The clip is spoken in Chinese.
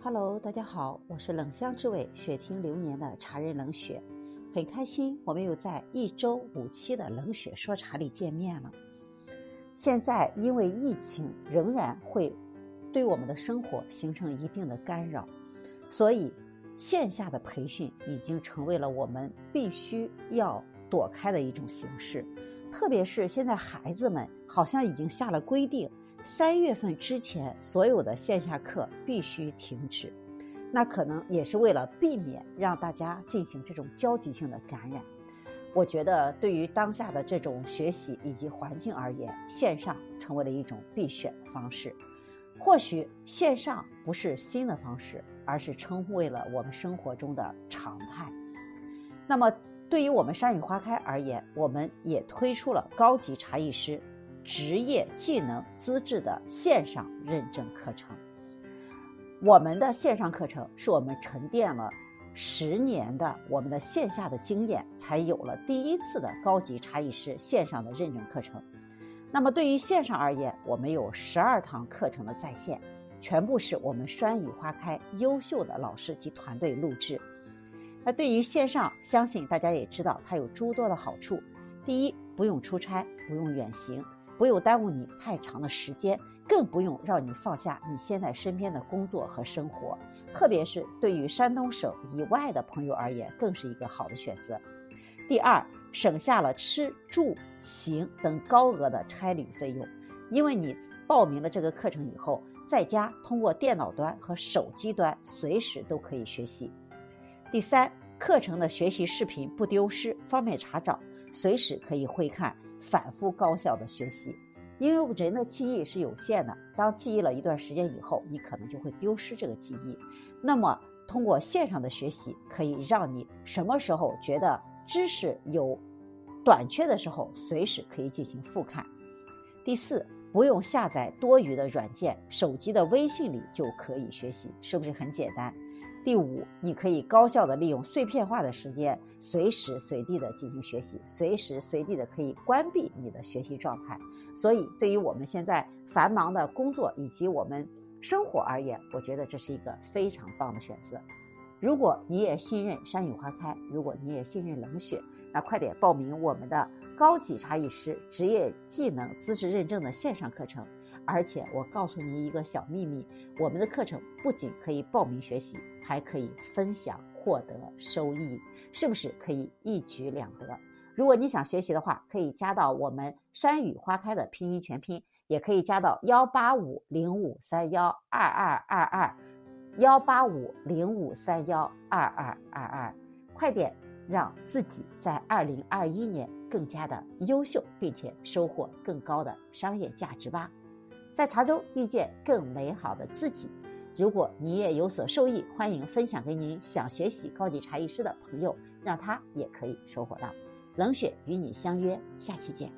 Hello，大家好，我是冷香之味雪听流年的茶人冷雪，很开心我们又在一周五期的冷雪说茶里见面了。现在因为疫情仍然会对我们的生活形成一定的干扰，所以线下的培训已经成为了我们必须要躲开的一种形式。特别是现在孩子们好像已经下了规定。三月份之前，所有的线下课必须停止，那可能也是为了避免让大家进行这种交集性的感染。我觉得，对于当下的这种学习以及环境而言，线上成为了一种必选的方式。或许线上不是新的方式，而是成为了我们生活中的常态。那么，对于我们山雨花开而言，我们也推出了高级茶艺师。职业技能资质的线上认证课程，我们的线上课程是我们沉淀了十年的我们的线下的经验，才有了第一次的高级茶艺师线上的认证课程。那么对于线上而言，我们有十二堂课程的在线，全部是我们山雨花开优秀的老师及团队录制。那对于线上，相信大家也知道，它有诸多的好处。第一，不用出差，不用远行。不用耽误你太长的时间，更不用让你放下你现在身边的工作和生活。特别是对于山东省以外的朋友而言，更是一个好的选择。第二，省下了吃住行等高额的差旅费用，因为你报名了这个课程以后，在家通过电脑端和手机端随时都可以学习。第三，课程的学习视频不丢失，方便查找，随时可以会看。反复高效的学习，因为人的记忆是有限的。当记忆了一段时间以后，你可能就会丢失这个记忆。那么，通过线上的学习，可以让你什么时候觉得知识有短缺的时候，随时可以进行复看。第四，不用下载多余的软件，手机的微信里就可以学习，是不是很简单？第五，你可以高效的利用碎片化的时间，随时随地的进行学习，随时随地的可以关闭你的学习状态。所以，对于我们现在繁忙的工作以及我们生活而言，我觉得这是一个非常棒的选择。如果你也信任山雨花开，如果你也信任冷雪，那快点报名我们的高级茶艺师职业技能资质认证的线上课程。而且我告诉您一个小秘密，我们的课程不仅可以报名学习，还可以分享获得收益，是不是可以一举两得？如果你想学习的话，可以加到我们山雨花开的拼音全拼，也可以加到幺八五零五三幺二二二二，幺八五零五三幺二二二二，快点让自己在二零二一年更加的优秀，并且收获更高的商业价值吧。在茶中遇见更美好的自己。如果你也有所受益，欢迎分享给您想学习高级茶艺师的朋友，让他也可以收获到。冷雪与你相约，下期见。